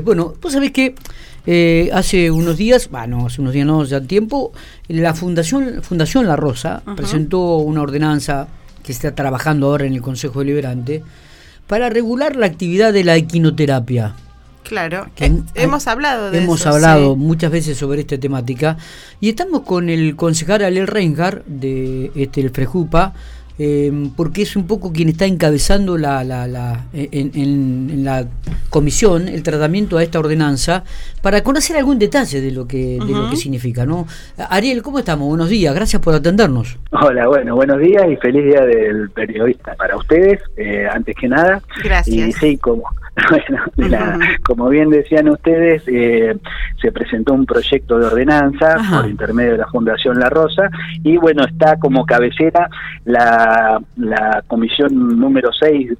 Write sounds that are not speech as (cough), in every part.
Bueno, vos sabés que eh, hace unos días, bueno, hace unos días no, ya tiempo, la Fundación, Fundación La Rosa presentó una ordenanza que está trabajando ahora en el Consejo Deliberante para regular la actividad de la equinoterapia. Claro, que, hemos hablado de Hemos hablado muchas veces sobre esta temática. Y estamos con el concejal Alel Reinhardt de este, el Frejupa, Em, porque es un poco quien está encabezando la, la, en, la comisión el tratamiento a esta ordenanza para conocer algún detalle de lo que, de lo que significa. ¿no? Ariel, ¿cómo estamos? Buenos días, gracias por atendernos. Hola, bueno, buenos días y feliz día del periodista para ustedes, eh, antes que nada. Gracias. Y sí, como, (laughs) Bueno, como bien decían ustedes, eh, se presentó un proyecto de ordenanza por intermedio de la Fundación La Rosa y bueno, está como cabecera la, la comisión número 6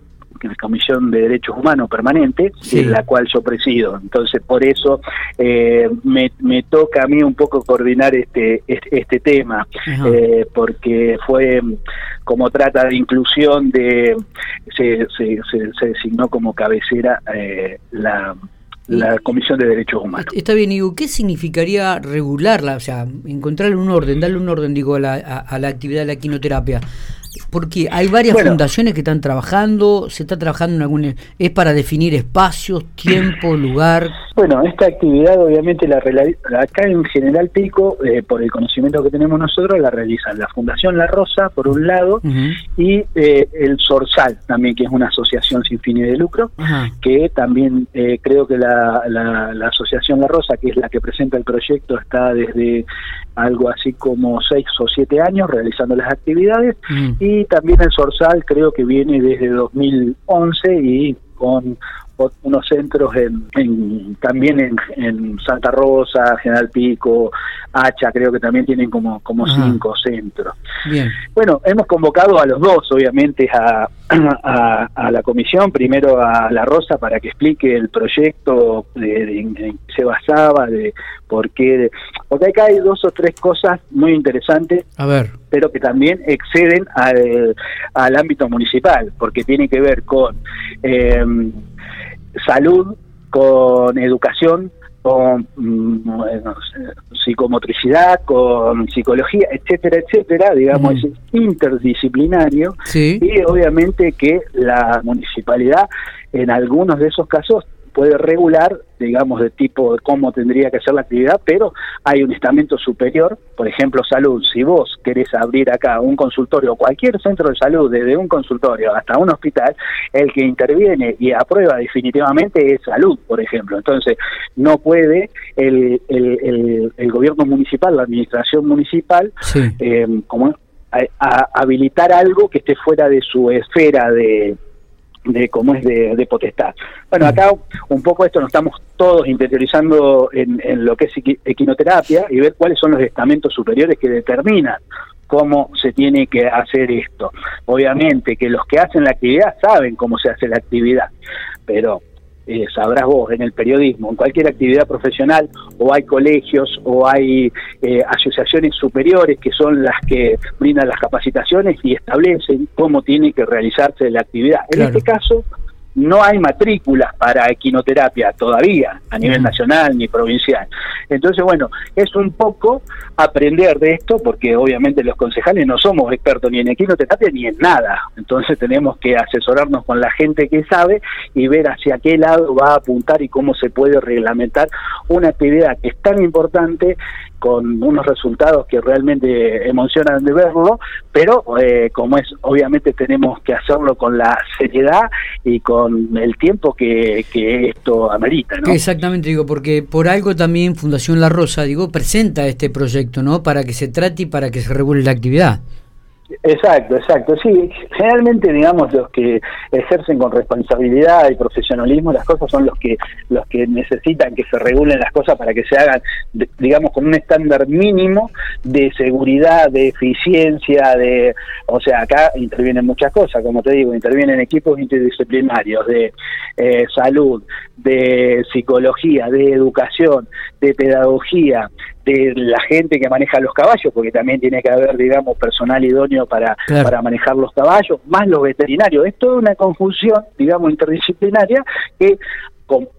la Comisión de Derechos Humanos Permanente, en la cual yo presido. Entonces, por eso eh, me, me, toca a mí un poco coordinar este, este, este tema, eh, porque fue como trata de inclusión de, se, se, se, designó como cabecera eh, la la Comisión de Derechos Humanos. Está bien, digo, ¿qué significaría regularla? O sea, encontrarle un orden, darle un orden, digo, a la, a la actividad de la quinoterapia. Porque hay varias fundaciones que están trabajando, se está trabajando en algún... ¿Es para definir espacios, tiempo, (clears throat) lugar? Bueno, esta actividad obviamente la acá en General Pico, eh, por el conocimiento que tenemos nosotros, la realizan la Fundación La Rosa, por un lado, y eh, el Sorsal también, que es una asociación sin fines de lucro, que también eh, creo que la, la Asociación La Rosa, que es la que presenta el proyecto, está desde algo así como seis o siete años realizando las actividades y también el Sorsal creo que viene desde 2011 y con unos centros en, también en, Santa Rosa, General Pico, Hacha, creo que también tienen como, como cinco centros. Bien. Bueno, hemos convocado a los dos, obviamente, (clears throat) a, a, la comisión, primero a La Rosa para que explique el proyecto de, en qué se basaba, de por qué, porque acá hay dos o tres cosas muy interesantes. A ver pero que también exceden al, al ámbito municipal, porque tiene que ver con eh, salud, con educación, con mm, psicomotricidad, con psicología, etcétera, etcétera, digamos, es interdisciplinario. Y obviamente que la municipalidad en algunos de esos casos puede regular, digamos, de tipo de cómo tendría que ser la actividad, pero hay un estamento superior, por ejemplo, salud. Si vos querés abrir acá un consultorio, cualquier centro de salud, desde un consultorio hasta un hospital, el que interviene y aprueba definitivamente es salud, por ejemplo. Entonces, no puede el, el, el, gobierno municipal, la administración municipal, eh, como habilitar algo que esté fuera de su esfera de de cómo es de, potestad. Bueno, acá un poco esto nos estamos todos interiorizando en, en, lo que es equinoterapia y ver cuáles son los estamentos superiores que determinan cómo se tiene que hacer esto. Obviamente que los que hacen la actividad saben cómo se hace la actividad, pero eh, sabrás vos, en el periodismo, en cualquier actividad profesional, o hay colegios o hay eh, asociaciones superiores que son las que brindan las capacitaciones y establecen cómo tiene que realizarse la actividad. En este caso, no hay matrículas para equinoterapia todavía a nivel nacional ni provincial. Entonces, bueno, es un poco aprender de esto porque obviamente los concejales no somos expertos ni en equinoterapia ni en nada. Entonces tenemos que asesorarnos con la gente que sabe y ver hacia qué lado va a apuntar y cómo se puede reglamentar una actividad que es tan importante con unos resultados que realmente emocionan de verlo, pero eh, como es, obviamente tenemos que hacerlo con la seriedad y con el tiempo que, que esto amerita. ¿no? Exactamente, digo, porque por algo también Fundación La Rosa, digo, presenta este proyecto, ¿no? Para que se trate y para que se regule la actividad. Exacto, exacto. Sí, generalmente, digamos, los que ejercen con responsabilidad y profesionalismo las cosas son los que los que necesitan que se regulen las cosas para que se hagan, digamos, con un estándar mínimo de seguridad, de eficiencia, de, o sea, acá intervienen muchas cosas, como te digo, intervienen equipos interdisciplinarios de eh, salud, de psicología, de educación, de pedagogía, de la gente que maneja los caballos, porque también tiene que haber, digamos, personal idóneo para, para manejar los caballos, más los veterinarios. Es toda una confusión, digamos, interdisciplinaria que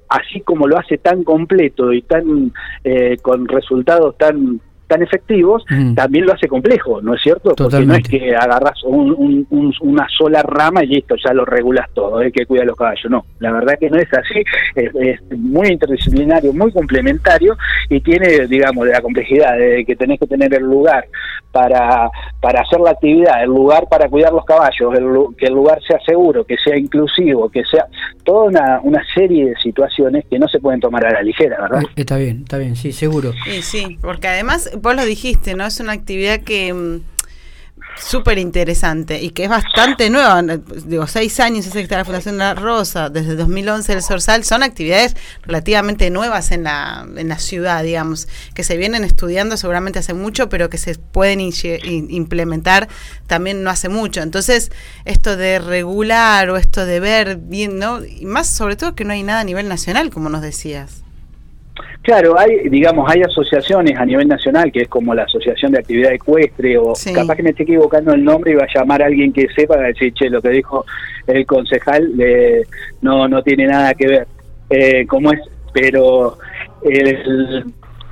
así como lo hace tan completo y tan eh, con resultados tan tan efectivos, también lo hace complejo, ¿no es cierto? Porque no es que agarras una sola rama y listo, ya lo regulas todo, hay que cuidar los caballos. No, la verdad que no es así, es, muy interdisciplinario, muy complementario y tiene, digamos, la complejidad de que tenés que tener el lugar para, para hacer la actividad, el lugar para cuidar los caballos, que el lugar sea seguro, que sea inclusivo, que sea toda una, una serie de situaciones que no se pueden tomar a la ligera, ¿verdad? Está bien, está bien, sí, seguro. Sí, sí, porque además vos lo dijiste, ¿no? Es una actividad que mm, súper interesante y que es bastante nueva. Digo, seis años es que la Fundación La Rosa, desde 2011 el Sorsal, son actividades relativamente nuevas en la, en la ciudad, digamos, que se vienen estudiando seguramente hace mucho, pero que se pueden implementar también no hace mucho. Entonces, esto de regular o esto de ver bien, ¿no? Y más sobre todo que no hay nada a nivel nacional, como nos decías. Claro, hay, digamos, hay asociaciones a nivel nacional, que es como la Asociación de Actividad Ecuestre, o capaz que me esté equivocando el nombre y va a llamar a alguien que sepa, a decir, che, lo que dijo el concejal eh, no, no tiene nada que ver, eh, como es, pero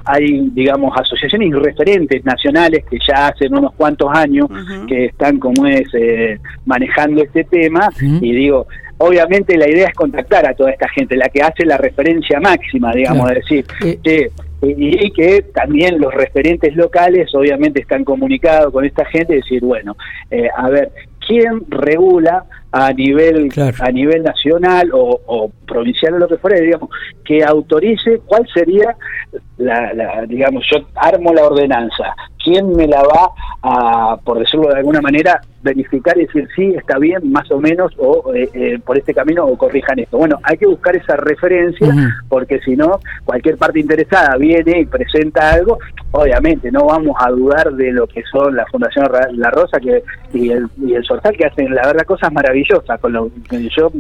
hay, digamos, asociaciones y referentes nacionales que ya hacen unos cuantos años que están, como es, eh, manejando este tema, y digo, obviamente la idea es contactar a toda esta gente, la que hace la referencia máxima, digamos, decir, y, que también los referentes locales obviamente están comunicados con esta gente, decir, bueno, eh, a ver, ¿quién regula a nivel a nivel nacional o, provincial o lo que fuera, digamos, que autorice cuál sería la, la, digamos, yo armo la ordenanza, quién me la va a, por decirlo de alguna manera, verificar y decir sí, está bien, más o menos, o eh, eh, por este camino, o corrijan esto. Bueno, hay que buscar esa referencia, porque si no, cualquier parte interesada viene y presenta algo, obviamente no vamos a dudar de lo que son la Fundación La Rosa que y el, y el Sorsal, que hacen, la verdad, cosas maravillosas. Con lo, yo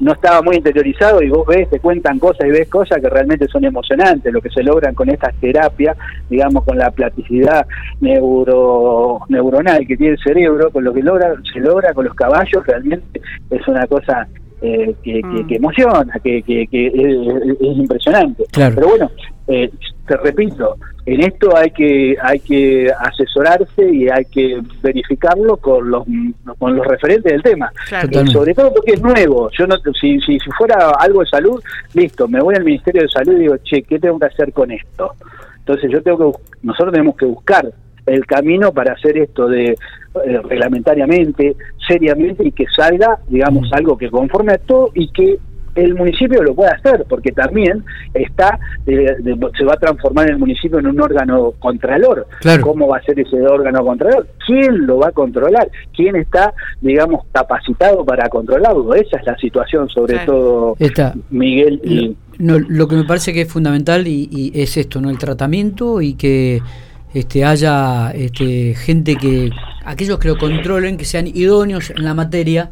no estaba muy interiorizado y vos ves, te cuentan cosas y ves cosas que realmente son emocionantes, lo que se logran con estas terapias, digamos, con la plasticidad neuro, neuronal que tiene el cerebro, con lo que logra, se logra con los caballos, realmente es una cosa eh, que, mm. emociona, que, es, impresionante. Pero bueno, eh, te repito, en esto hay que hay que asesorarse y hay que verificarlo con los con los referentes del tema. sobre todo porque es nuevo. Yo no si, si, si fuera algo de salud, listo, me voy al Ministerio de Salud y digo, "Che, ¿qué tengo que hacer con esto?" Entonces yo tengo que nosotros tenemos que buscar el camino para hacer esto de eh, reglamentariamente, seriamente y que salga, digamos, algo que conforme a todo y que el municipio lo pueda hacer, porque también está eh, se va a transformar el municipio en un órgano contralor. ¿Cómo va a ser ese órgano contralor? ¿Quién lo va a controlar? ¿Quién está, digamos, capacitado para controlarlo? Esa es la situación, sobre todo, Miguel. Y, no, lo que me parece que es fundamental y, es esto, ¿no? El tratamiento y que este, haya este, gente que, aquellos que lo controlen, que sean idóneos en la materia,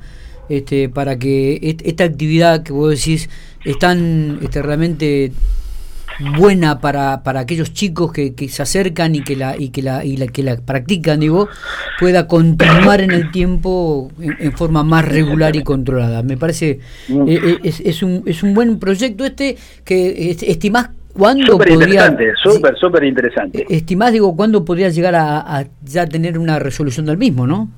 este, para que esta actividad que vos decís es tan este, realmente buena para, para aquellos chicos que, que, se acercan y que la y que la y la que la practican digo pueda continuar en el tiempo en, forma más regular y controlada me parece mm. eh, eh, es, es, un es un buen proyecto este que estimás cuándo súper interesante súper súper interesante. estimás digo cuándo podría llegar a, a ya tener una resolución del mismo no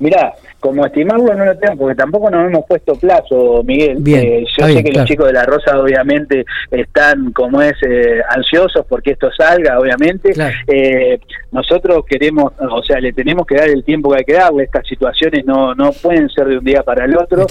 Mirá, como estimarlo no lo tengo, porque tampoco nos hemos puesto plazo, Miguel. Eh, yo sé que los chicos de La Rosa obviamente están, como es, eh, ansiosos porque esto salga, obviamente. Eh, nosotros queremos, o sea, le tenemos que dar el tiempo que hay que darle. Estas situaciones no, no pueden ser de un día para el otro.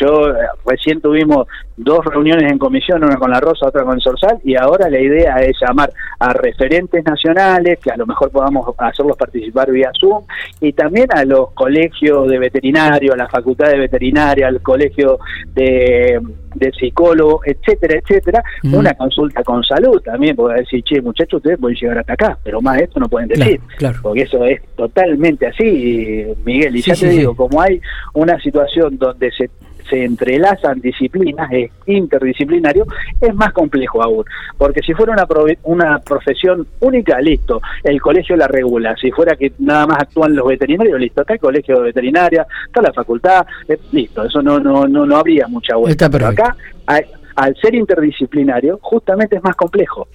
yo recién tuvimos dos reuniones en comisión, una con La Rosa, otra con el Sorsal, y ahora la idea es llamar a referentes nacionales, que a lo mejor podamos hacerlos participar vía Zoom, y también a los colegios de veterinario, a la facultad de veterinaria, al colegio de, de psicólogo, etcétera, etcétera, una consulta con salud también, porque decir, che, muchachos, ustedes pueden llegar hasta acá, pero más esto no pueden decir, porque eso es totalmente así, Miguel, y ya te digo, como hay una situación donde se se entrelazan disciplinas, es interdisciplinario, es más complejo aún. Porque si fuera una, una profesión única, listo, el colegio la regula. Si fuera que nada más actúan los veterinarios, listo, está el colegio de veterinaria, está la facultad, eh, listo, eso no, no, no, no habría mucha vuelta. Pero acá hay, al ser interdisciplinario, justamente es más complejo.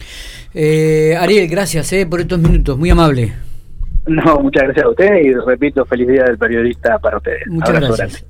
Eh, Ariel, gracias eh, por estos minutos, muy amable. No, muchas gracias a ustedes y repito, feliz día del periodista para ustedes. Muchas gracias.